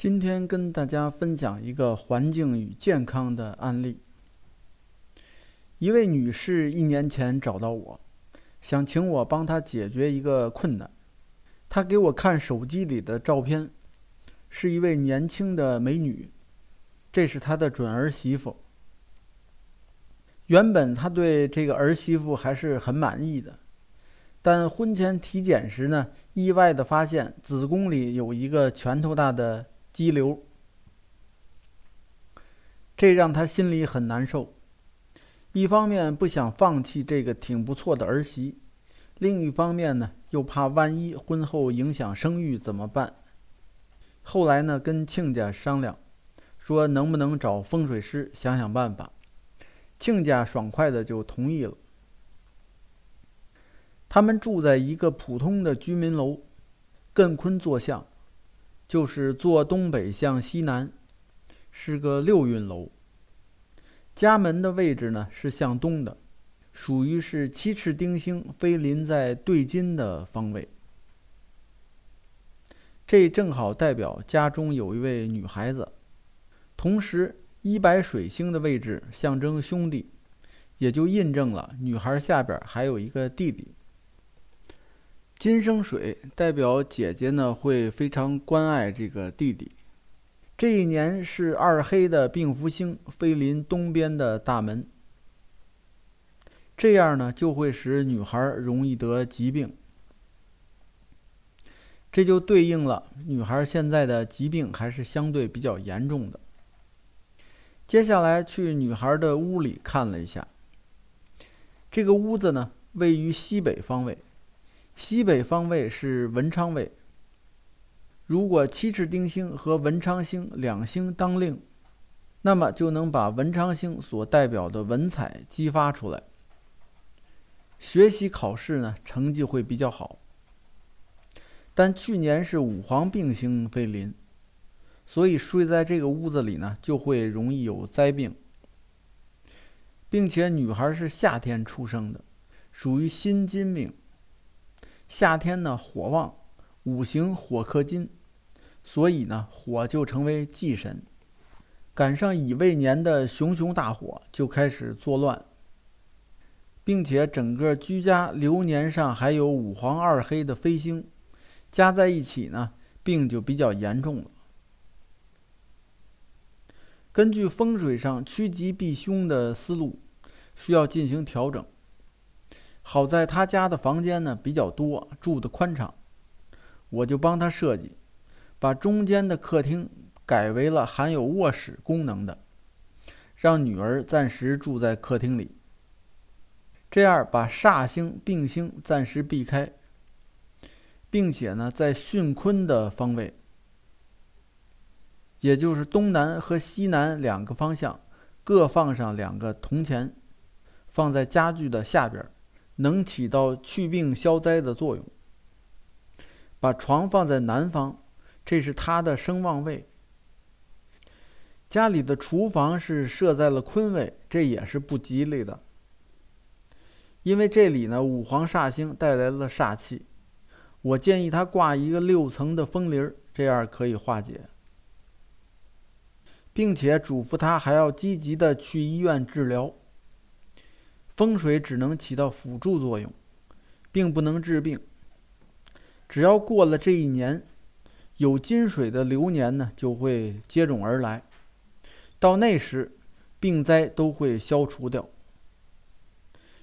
今天跟大家分享一个环境与健康的案例。一位女士一年前找到我，想请我帮她解决一个困难。她给我看手机里的照片，是一位年轻的美女，这是她的准儿媳妇。原本她对这个儿媳妇还是很满意的，但婚前体检时呢，意外的发现子宫里有一个拳头大的。激流，这让他心里很难受。一方面不想放弃这个挺不错的儿媳，另一方面呢，又怕万一婚后影响生育怎么办？后来呢，跟亲家商量，说能不能找风水师想想办法。亲家爽快的就同意了。他们住在一个普通的居民楼，艮坤坐向。就是坐东北向西南，是个六运楼。家门的位置呢是向东的，属于是七赤丁星飞临在对金的方位。这正好代表家中有一位女孩子，同时一白水星的位置象征兄弟，也就印证了女孩下边还有一个弟弟。金生水代表姐姐呢会非常关爱这个弟弟。这一年是二黑的病福星飞临东边的大门，这样呢就会使女孩容易得疾病。这就对应了女孩现在的疾病还是相对比较严重的。接下来去女孩的屋里看了一下，这个屋子呢位于西北方位。西北方位是文昌位。如果七赤丁星和文昌星两星当令，那么就能把文昌星所代表的文采激发出来。学习考试呢，成绩会比较好。但去年是五黄病星飞临，所以睡在这个屋子里呢，就会容易有灾病，并且女孩是夏天出生的，属于辛金命。夏天呢，火旺，五行火克金，所以呢，火就成为忌神。赶上乙未年的熊熊大火，就开始作乱，并且整个居家流年上还有五黄二黑的飞星，加在一起呢，病就比较严重了。根据风水上趋吉避凶的思路，需要进行调整。好在他家的房间呢比较多，住的宽敞，我就帮他设计，把中间的客厅改为了含有卧室功能的，让女儿暂时住在客厅里。这样把煞星、病星暂时避开，并且呢，在巽坤的方位，也就是东南和西南两个方向，各放上两个铜钱，放在家具的下边。能起到祛病消灾的作用。把床放在南方，这是他的声望位。家里的厨房是设在了坤位，这也是不吉利的。因为这里呢五黄煞星带来了煞气，我建议他挂一个六层的风铃，这样可以化解，并且嘱咐他还要积极的去医院治疗。风水只能起到辅助作用，并不能治病。只要过了这一年，有金水的流年呢，就会接踵而来。到那时，病灾都会消除掉。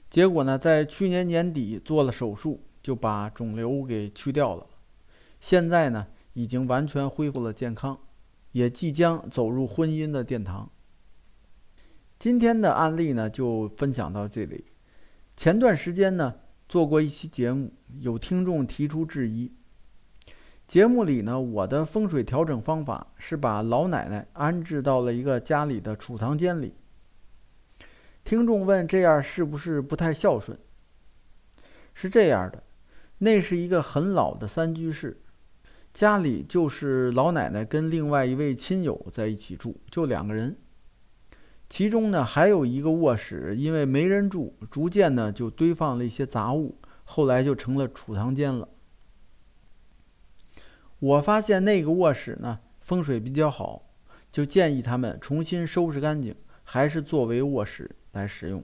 结果呢，在去年年底做了手术，就把肿瘤给去掉了。现在呢，已经完全恢复了健康，也即将走入婚姻的殿堂。今天的案例呢，就分享到这里。前段时间呢，做过一期节目，有听众提出质疑。节目里呢，我的风水调整方法是把老奶奶安置到了一个家里的储藏间里。听众问：这样是不是不太孝顺？是这样的，那是一个很老的三居室，家里就是老奶奶跟另外一位亲友在一起住，就两个人。其中呢，还有一个卧室，因为没人住，逐渐呢就堆放了一些杂物，后来就成了储藏间了。我发现那个卧室呢，风水比较好，就建议他们重新收拾干净，还是作为卧室来使用。